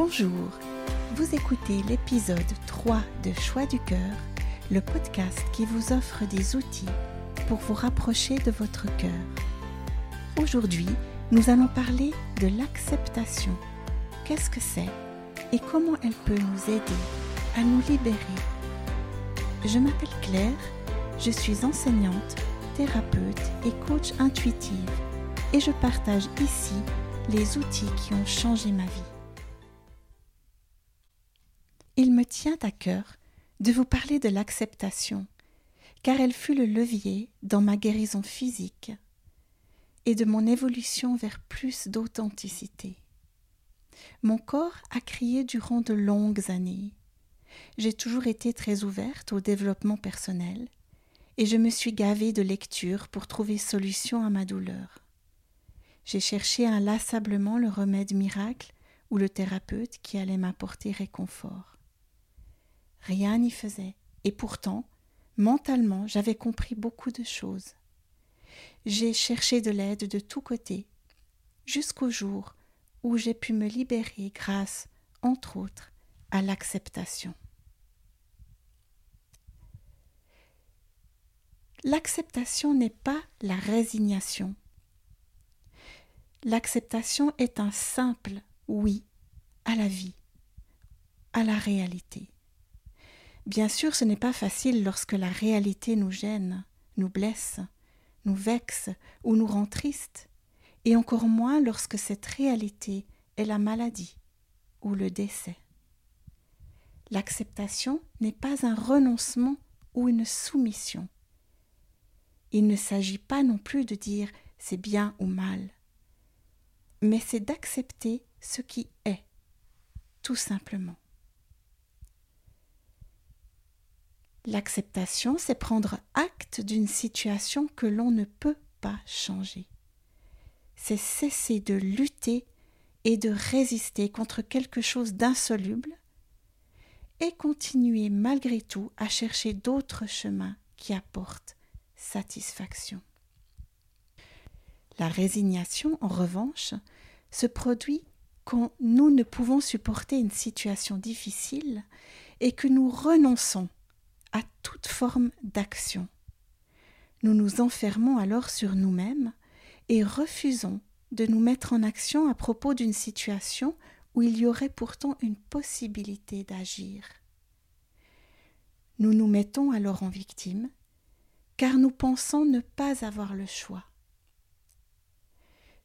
Bonjour, vous écoutez l'épisode 3 de Choix du cœur, le podcast qui vous offre des outils pour vous rapprocher de votre cœur. Aujourd'hui, nous allons parler de l'acceptation. Qu'est-ce que c'est et comment elle peut nous aider à nous libérer? Je m'appelle Claire, je suis enseignante, thérapeute et coach intuitive et je partage ici les outils qui ont changé ma vie. Il me tient à cœur de vous parler de l'acceptation, car elle fut le levier dans ma guérison physique et de mon évolution vers plus d'authenticité. Mon corps a crié durant de longues années. J'ai toujours été très ouverte au développement personnel et je me suis gavée de lectures pour trouver solution à ma douleur. J'ai cherché inlassablement le remède miracle ou le thérapeute qui allait m'apporter réconfort. Rien n'y faisait, et pourtant, mentalement, j'avais compris beaucoup de choses. J'ai cherché de l'aide de tous côtés, jusqu'au jour où j'ai pu me libérer grâce, entre autres, à l'acceptation. L'acceptation n'est pas la résignation. L'acceptation est un simple oui à la vie, à la réalité. Bien sûr, ce n'est pas facile lorsque la réalité nous gêne, nous blesse, nous vexe ou nous rend triste, et encore moins lorsque cette réalité est la maladie ou le décès. L'acceptation n'est pas un renoncement ou une soumission. Il ne s'agit pas non plus de dire c'est bien ou mal, mais c'est d'accepter ce qui est, tout simplement. L'acceptation, c'est prendre acte d'une situation que l'on ne peut pas changer. C'est cesser de lutter et de résister contre quelque chose d'insoluble et continuer malgré tout à chercher d'autres chemins qui apportent satisfaction. La résignation, en revanche, se produit quand nous ne pouvons supporter une situation difficile et que nous renonçons à toute forme d'action. Nous nous enfermons alors sur nous-mêmes et refusons de nous mettre en action à propos d'une situation où il y aurait pourtant une possibilité d'agir. Nous nous mettons alors en victime, car nous pensons ne pas avoir le choix.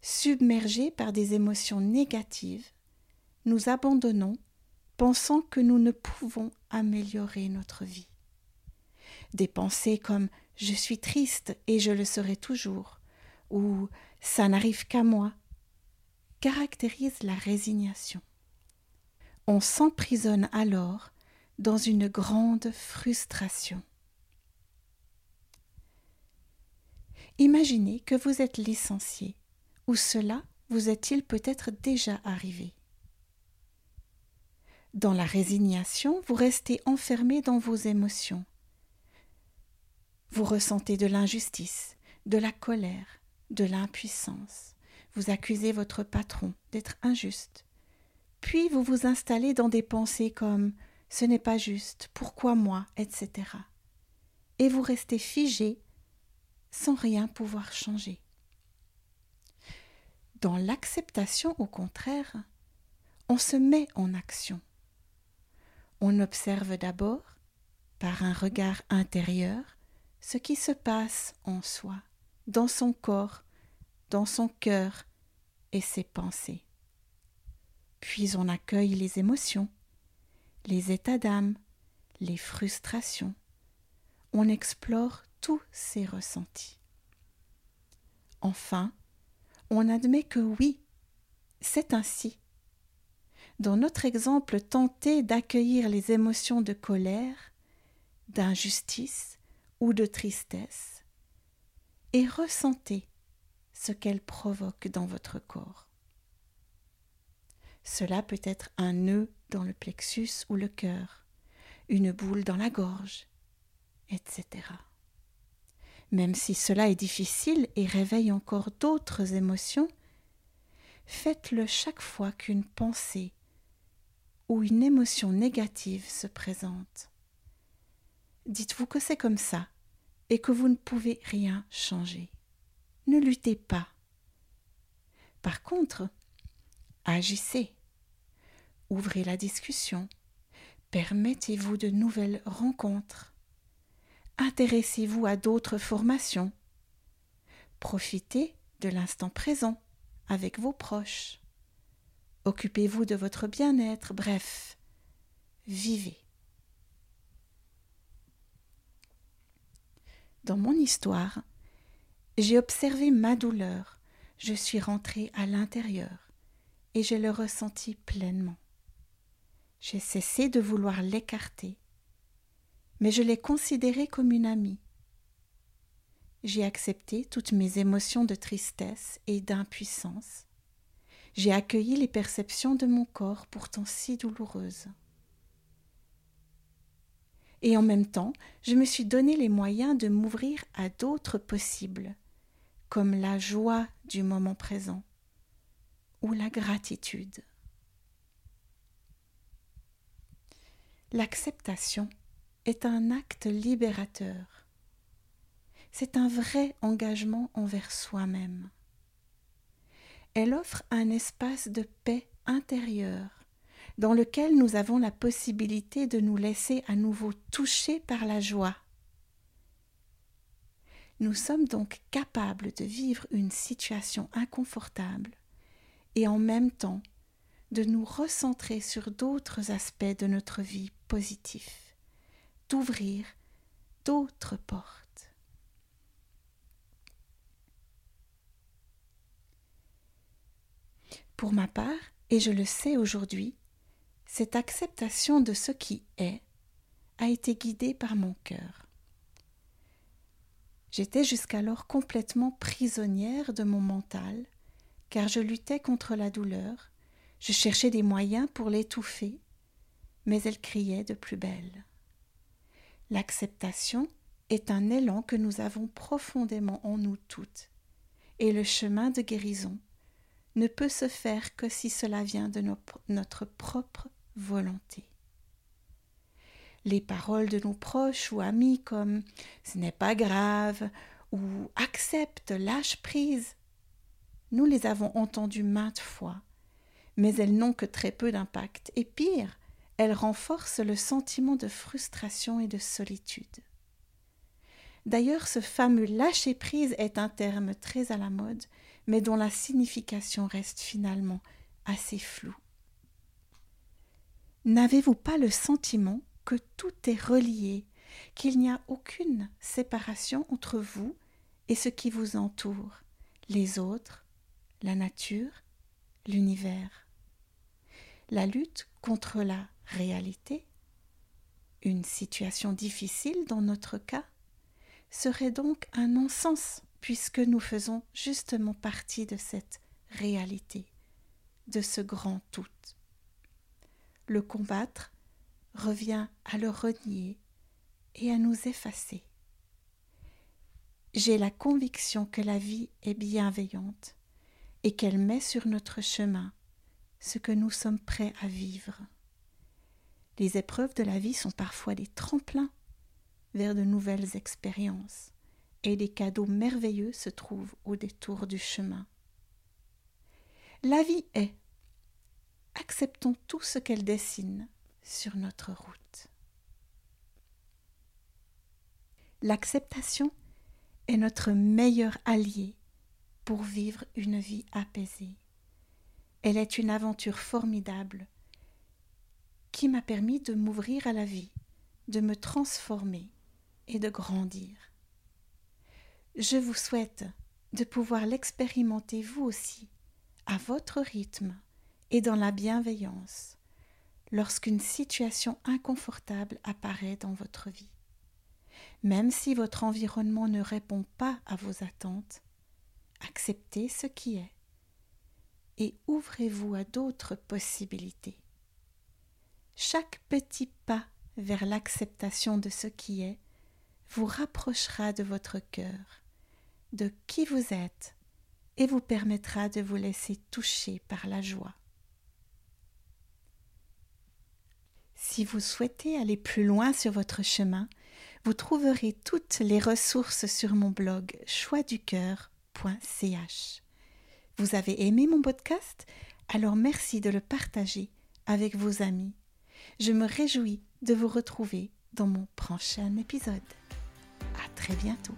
Submergés par des émotions négatives, nous abandonnons, pensant que nous ne pouvons améliorer notre vie. Des pensées comme je suis triste et je le serai toujours ou ça n'arrive qu'à moi caractérisent la résignation. On s'emprisonne alors dans une grande frustration. Imaginez que vous êtes licencié, ou cela vous est-il peut-être déjà arrivé. Dans la résignation, vous restez enfermé dans vos émotions, vous ressentez de l'injustice, de la colère, de l'impuissance. Vous accusez votre patron d'être injuste. Puis vous vous installez dans des pensées comme ce n'est pas juste, pourquoi moi, etc. Et vous restez figé sans rien pouvoir changer. Dans l'acceptation, au contraire, on se met en action. On observe d'abord, par un regard intérieur, ce qui se passe en soi, dans son corps, dans son cœur et ses pensées. Puis on accueille les émotions, les états d'âme, les frustrations. On explore tous ces ressentis. Enfin, on admet que oui, c'est ainsi. Dans notre exemple tenté d'accueillir les émotions de colère, d'injustice, ou de tristesse et ressentez ce qu'elle provoque dans votre corps. Cela peut être un nœud dans le plexus ou le cœur, une boule dans la gorge, etc. Même si cela est difficile et réveille encore d'autres émotions, faites-le chaque fois qu'une pensée, où une émotion négative se présente. Dites-vous que c'est comme ça et que vous ne pouvez rien changer. Ne luttez pas. Par contre, agissez. Ouvrez la discussion. Permettez-vous de nouvelles rencontres. Intéressez-vous à d'autres formations. Profitez de l'instant présent avec vos proches. Occupez-vous de votre bien-être, bref, vivez. Dans mon histoire, j'ai observé ma douleur, je suis rentrée à l'intérieur et je le ressentis pleinement. J'ai cessé de vouloir l'écarter, mais je l'ai considérée comme une amie. J'ai accepté toutes mes émotions de tristesse et d'impuissance. J'ai accueilli les perceptions de mon corps pourtant si douloureuses et en même temps, je me suis donné les moyens de m'ouvrir à d'autres possibles, comme la joie du moment présent ou la gratitude. L'acceptation est un acte libérateur. C'est un vrai engagement envers soi-même. Elle offre un espace de paix intérieure dans lequel nous avons la possibilité de nous laisser à nouveau toucher par la joie. Nous sommes donc capables de vivre une situation inconfortable et en même temps de nous recentrer sur d'autres aspects de notre vie positifs, d'ouvrir d'autres portes. Pour ma part, et je le sais aujourd'hui, cette acceptation de ce qui est a été guidée par mon cœur. J'étais jusqu'alors complètement prisonnière de mon mental, car je luttais contre la douleur, je cherchais des moyens pour l'étouffer, mais elle criait de plus belle. L'acceptation est un élan que nous avons profondément en nous toutes, et le chemin de guérison ne peut se faire que si cela vient de notre propre volonté. Les paroles de nos proches ou amis comme ce n'est pas grave ou accepte, lâche prise, nous les avons entendues maintes fois, mais elles n'ont que très peu d'impact, et pire, elles renforcent le sentiment de frustration et de solitude. D'ailleurs, ce fameux lâcher prise est un terme très à la mode, mais dont la signification reste finalement assez floue. N'avez-vous pas le sentiment que tout est relié, qu'il n'y a aucune séparation entre vous et ce qui vous entoure, les autres, la nature, l'univers? La lutte contre la réalité, une situation difficile dans notre cas, serait donc un non-sens puisque nous faisons justement partie de cette réalité, de ce grand tout le combattre revient à le renier et à nous effacer. J'ai la conviction que la vie est bienveillante et qu'elle met sur notre chemin ce que nous sommes prêts à vivre. Les épreuves de la vie sont parfois des tremplins vers de nouvelles expériences, et des cadeaux merveilleux se trouvent au détour du chemin. La vie est, acceptons tout ce qu'elle dessine sur notre route. L'acceptation est notre meilleur allié pour vivre une vie apaisée. Elle est une aventure formidable qui m'a permis de m'ouvrir à la vie, de me transformer et de grandir. Je vous souhaite de pouvoir l'expérimenter vous aussi, à votre rythme, et dans la bienveillance lorsqu'une situation inconfortable apparaît dans votre vie. Même si votre environnement ne répond pas à vos attentes, acceptez ce qui est et ouvrez-vous à d'autres possibilités. Chaque petit pas vers l'acceptation de ce qui est vous rapprochera de votre cœur, de qui vous êtes, et vous permettra de vous laisser toucher par la joie. Si vous souhaitez aller plus loin sur votre chemin, vous trouverez toutes les ressources sur mon blog choixducoeur.ch. Vous avez aimé mon podcast? Alors merci de le partager avec vos amis. Je me réjouis de vous retrouver dans mon prochain épisode. À très bientôt.